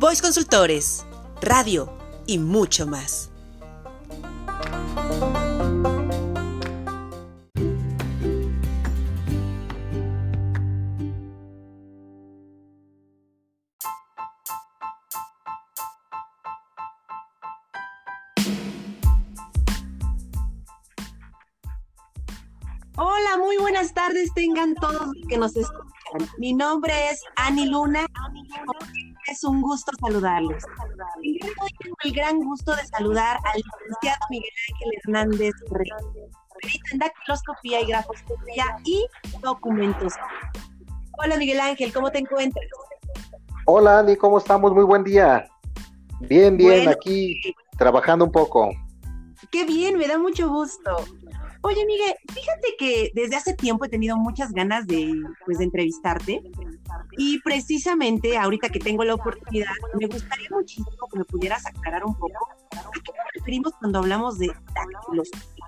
Voice Consultores, radio y mucho más. Hola, muy buenas tardes tengan todos que nos escuchan. Mi nombre es Ani Luna. Es un gusto saludarlos. tengo el gran gusto de saludar al licenciado Miguel Ángel Hernández Rey, perito en dactiloscopía y grafoscopía y documentos. Hola Miguel Ángel, ¿cómo te encuentras? Hola Ani, ¿cómo estamos? Muy buen día. Bien, bien, aquí trabajando un poco. Qué bien, me da mucho gusto. Oye, Miguel, fíjate que desde hace tiempo he tenido muchas ganas de, pues, de entrevistarte y precisamente ahorita que tengo la oportunidad, me gustaría muchísimo que me pudieras aclarar un poco a qué nos referimos cuando hablamos de dactiloscopía.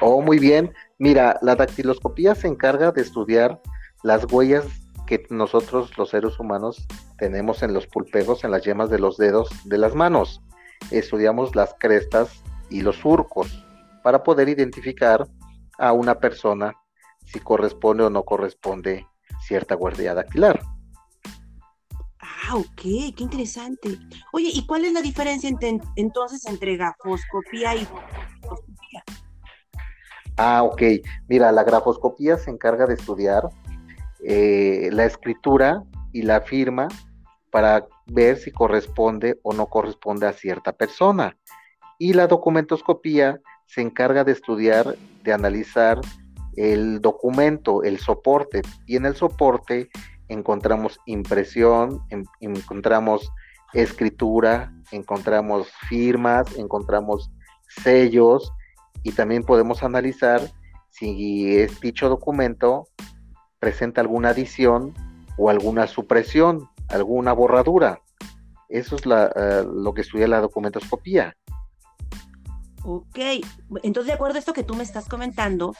Oh, muy bien. Mira, la dactiloscopía se encarga de estudiar las huellas que nosotros los seres humanos tenemos en los pulpejos, en las yemas de los dedos de las manos. Estudiamos las crestas y los surcos para poder identificar a una persona si corresponde o no corresponde cierta guardia dactilar. Ah, ok, qué interesante. Oye, ¿y cuál es la diferencia entonces entre grafoscopía y grafoscopía? Ah, ok. Mira, la grafoscopía se encarga de estudiar eh, la escritura y la firma para ver si corresponde o no corresponde a cierta persona. Y la documentoscopía se encarga de estudiar, de analizar el documento, el soporte, y en el soporte encontramos impresión, encontramos escritura, encontramos firmas, encontramos sellos y también podemos analizar si dicho documento presenta alguna adición o alguna supresión, alguna borradura. Eso es eh, lo que estudia la documentoscopía. Ok, entonces de acuerdo a esto que tú me estás comentando,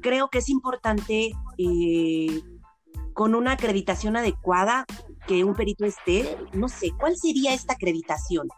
creo que es importante eh, con una acreditación adecuada que un perito esté, no sé, ¿cuál sería esta acreditación?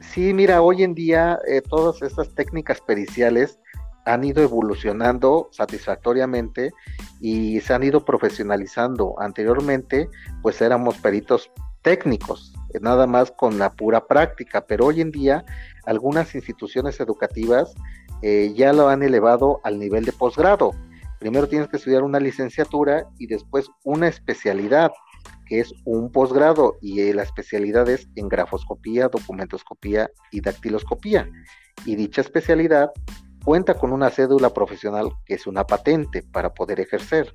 Sí, mira, hoy en día eh, todas estas técnicas periciales han ido evolucionando satisfactoriamente y se han ido profesionalizando. Anteriormente, pues éramos peritos técnicos, nada más con la pura práctica, pero hoy en día algunas instituciones educativas eh, ya lo han elevado al nivel de posgrado. Primero tienes que estudiar una licenciatura y después una especialidad, que es un posgrado, y eh, la especialidad es en grafoscopía, documentoscopía y dactiloscopía. Y dicha especialidad cuenta con una cédula profesional que es una patente para poder ejercer.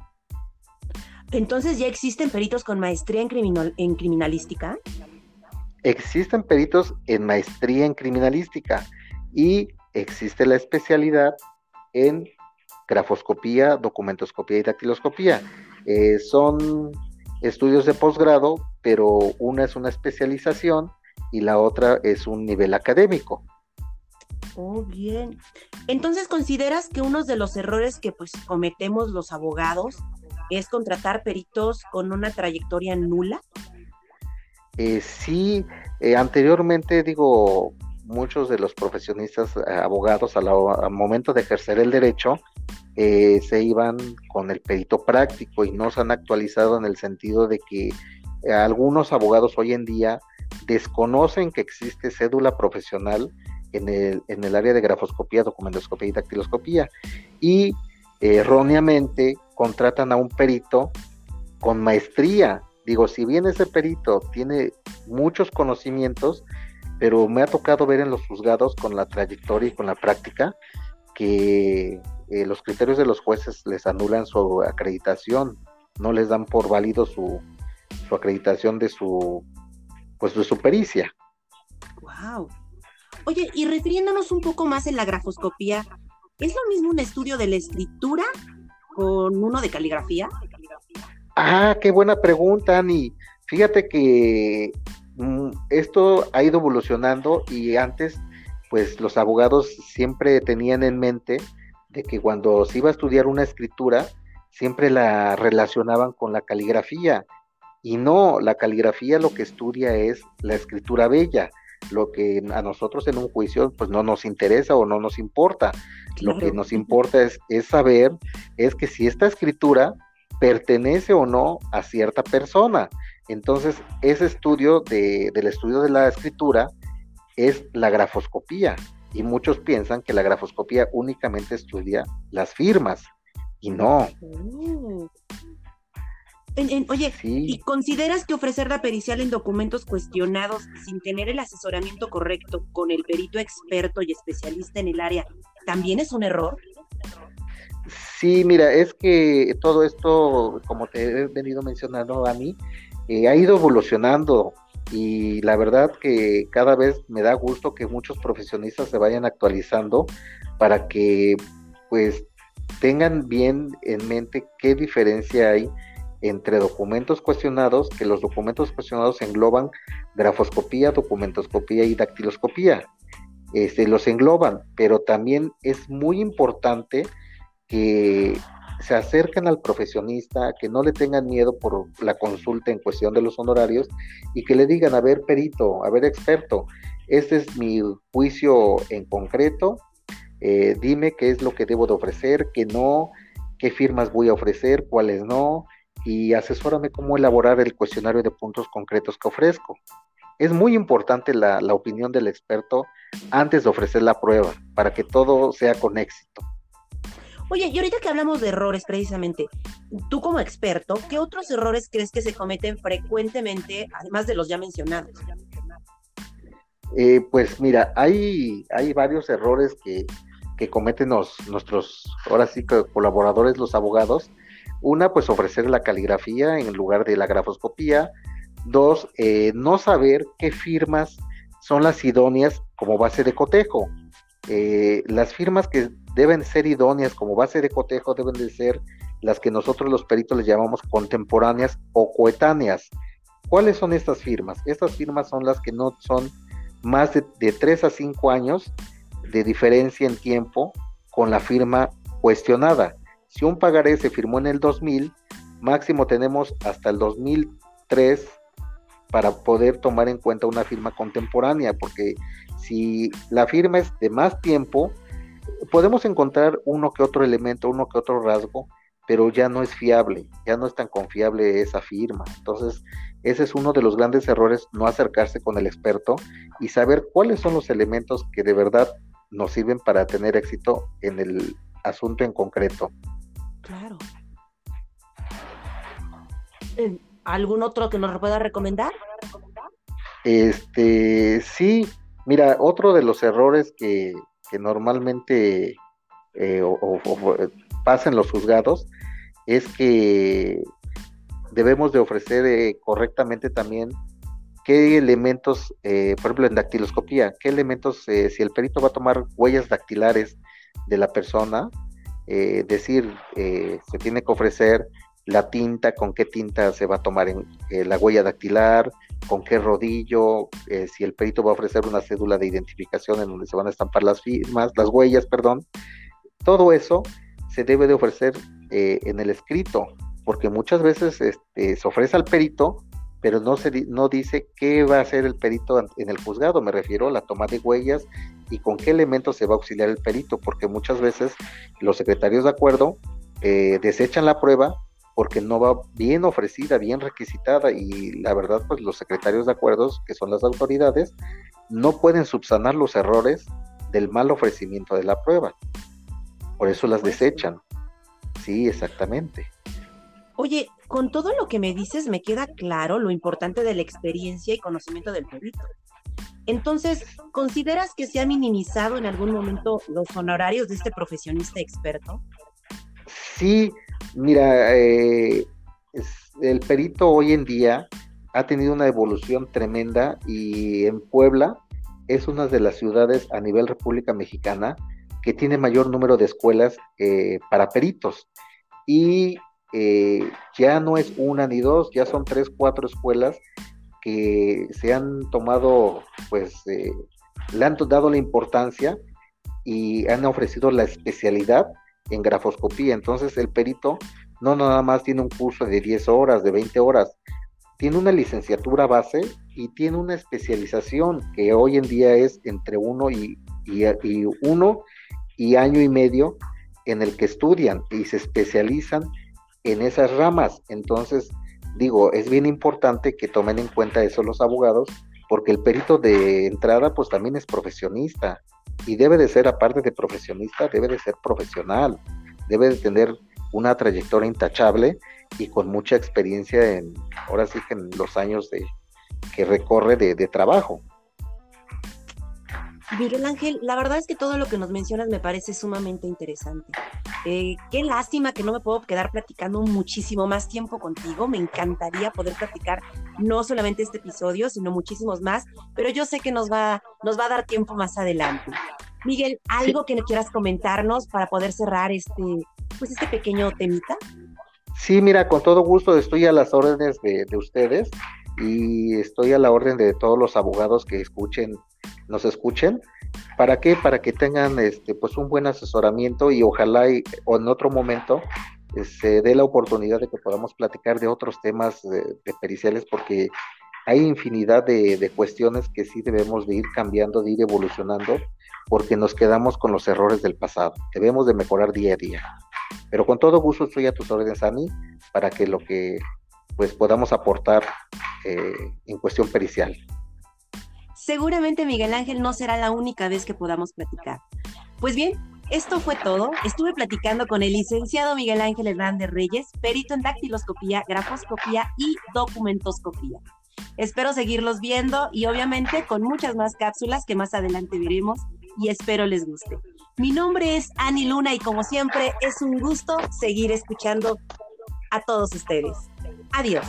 Entonces, ¿ya existen peritos con maestría en criminalística? Existen peritos en maestría en criminalística y existe la especialidad en grafoscopía, documentoscopía y dactiloscopía. Eh, son estudios de posgrado, pero una es una especialización y la otra es un nivel académico. Oh, bien. Entonces, ¿consideras que uno de los errores que pues cometemos los abogados es contratar peritos con una trayectoria nula? Eh, sí, eh, anteriormente digo, muchos de los profesionistas eh, abogados al momento de ejercer el derecho se iban con el perito práctico y no se han actualizado en el sentido de que algunos abogados hoy en día desconocen que existe cédula profesional en el, en el área de grafoscopía, documentoscopía y dactiloscopía. Y erróneamente contratan a un perito con maestría Digo, si bien ese perito tiene muchos conocimientos, pero me ha tocado ver en los juzgados con la trayectoria y con la práctica que eh, los criterios de los jueces les anulan su acreditación, no les dan por válido su, su acreditación de su pues de su pericia. Wow. Oye, y refiriéndonos un poco más en la grafoscopía, ¿es lo mismo un estudio de la escritura con uno de caligrafía? Ah, qué buena pregunta, Ani. Fíjate que mm, esto ha ido evolucionando y antes, pues los abogados siempre tenían en mente de que cuando se iba a estudiar una escritura, siempre la relacionaban con la caligrafía Y no, la caligrafía lo que estudia es la escritura bella, lo que a nosotros en un juicio pues no nos interesa o no nos importa. Lo que nos importa es, es saber, es que si esta escritura pertenece o no a cierta persona. Entonces, ese estudio de, del estudio de la escritura es la grafoscopía. Y muchos piensan que la grafoscopía únicamente estudia las firmas. Y no. Oh. oye, ¿y consideras que ofrecer la pericial en documentos cuestionados sin tener el asesoramiento correcto con el perito experto y especialista en el área también es un error? Sí, mira, es que todo esto, como te he venido mencionando, mí, eh, ha ido evolucionando y la verdad que cada vez me da gusto que muchos profesionistas se vayan actualizando para que pues tengan bien en mente qué diferencia hay entre documentos cuestionados, que los documentos cuestionados engloban grafoscopía, documentoscopía y dactiloscopía. Este, los engloban, pero también es muy importante que se acerquen al profesionista, que no le tengan miedo por la consulta en cuestión de los honorarios y que le digan, a ver, perito, a ver, experto, este es mi juicio en concreto, eh, dime qué es lo que debo de ofrecer, qué no, qué firmas voy a ofrecer, cuáles no, y asesórame cómo elaborar el cuestionario de puntos concretos que ofrezco. Es muy importante la, la opinión del experto antes de ofrecer la prueba, para que todo sea con éxito. Oye, y ahorita que hablamos de errores precisamente, tú como experto, ¿qué otros errores crees que se cometen frecuentemente, además de los ya mencionados? Eh, pues mira, hay, hay varios errores que, cometen nuestros, ahora sí colaboradores, los abogados. Una, pues ofrecer la caligrafía en lugar de la grafoscopía. Dos, eh, no saber qué firmas son las idóneas como base de cotejo. Eh, las firmas que deben ser idóneas como base de cotejo, deben de ser las que nosotros los peritos les llamamos contemporáneas o coetáneas. ¿Cuáles son estas firmas? Estas firmas son las que no son más de, de 3 a 5 años de diferencia en tiempo con la firma cuestionada. Si un pagaré se firmó en el 2000, máximo tenemos hasta el 2003 para poder tomar en cuenta una firma contemporánea, porque si la firma es de más tiempo, podemos encontrar uno que otro elemento, uno que otro rasgo, pero ya no es fiable, ya no es tan confiable esa firma. Entonces, ese es uno de los grandes errores, no acercarse con el experto y saber cuáles son los elementos que de verdad nos sirven para tener éxito en el asunto en concreto. Claro. ¿Algún otro que nos pueda recomendar? Este, sí, mira, otro de los errores que, que normalmente eh, o, pasan los juzgados es que debemos de ofrecer eh, correctamente también qué elementos, eh, por ejemplo en dactiloscopía, qué elementos, si el perito va a tomar huellas dactilares de la persona, decir, se tiene que ofrecer la tinta, con qué tinta se va a tomar en, la huella dactilar, con qué rodillo, eh, si el perito va a ofrecer una cédula de identificación en donde se van a estampar las firmas, las huellas, perdón. Todo eso se debe de ofrecer eh, en el escrito, porque muchas veces este, se ofrece al perito, pero no, se, no dice qué va a hacer el perito en el juzgado, me refiero a la toma de huellas y con qué elementos se va a auxiliar el perito, porque muchas veces los secretarios de acuerdo eh, desechan la prueba porque no va bien ofrecida, bien requisitada y la verdad pues los secretarios de acuerdos, que son las autoridades, no pueden subsanar los errores del mal ofrecimiento de la prueba. Por eso las pues desechan. Sí, exactamente. Oye, con todo lo que me dices me queda claro lo importante de la experiencia y conocimiento del perito. Entonces, ¿consideras que se ha minimizado en algún momento los honorarios de este profesionista experto? Sí, Mira, eh, el perito hoy en día ha tenido una evolución tremenda y en Puebla es una de las ciudades a nivel República Mexicana que tiene mayor número de escuelas eh, para peritos. Y eh, ya no es una ni dos, ya son tres, cuatro escuelas que se han tomado, pues, le han dado la importancia y han ofrecido la especialidad en grafoscopía. Entonces el perito no nada más tiene un curso de 10 horas, de 20 horas, tiene una licenciatura base y tiene una especialización que hoy en día es entre uno y, y, uno y año y medio en el que estudian y se especializan en esas ramas. Entonces, digo, es bien importante que tomen en cuenta eso los abogados, porque el perito de entrada pues también es profesionista y debe de ser, aparte de profesionista, debe de ser profesional, debe de tener una trayectoria intachable y con mucha experiencia en, ahora sí que en los años de, que recorre de, trabajo. Miguel Ángel, la verdad es que todo lo que nos mencionas me parece sumamente interesante. Eh, qué lástima que no me puedo quedar platicando muchísimo más tiempo contigo. Me encantaría poder platicar no solamente este episodio, sino muchísimos más, pero yo sé que nos va, nos va a dar tiempo más adelante. Miguel, ¿algo que que quieras comentarnos para poder cerrar este, pues este pequeño temita? Sí, mira, con todo gusto estoy a las órdenes de, ustedes y estoy a la orden de todos los abogados que escuchen, nos escuchen. ¿Para qué? Para que tengan este, pues un buen asesoramiento y ojalá y, o en otro momento eh, se dé la oportunidad de que podamos platicar de otros temas de, periciales porque hay infinidad de, cuestiones que sí debemos de ir cambiando, de ir evolucionando, porque nos quedamos con los errores del pasado. Debemos de mejorar día a día. Pero con todo gusto estoy a tus órdenes, Ani, para que lo que pues podamos aportar eh, en cuestión pericial. Seguramente Miguel Ángel no será la única vez que podamos platicar. Pues bien, esto fue todo. Estuve platicando con el licenciado Miguel Ángel Hernández Reyes, perito en dactiloscopía, grafoscopía y documentoscopía. Espero seguirlos viendo y obviamente con muchas más cápsulas que más adelante veremos y espero les guste. Mi nombre es Ani Luna y como siempre es un gusto seguir escuchando a todos ustedes. Adiós.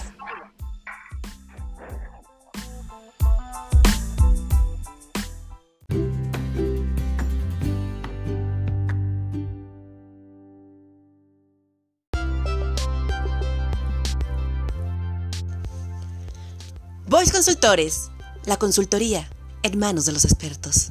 Voice Consultores, la consultoría en manos de los expertos.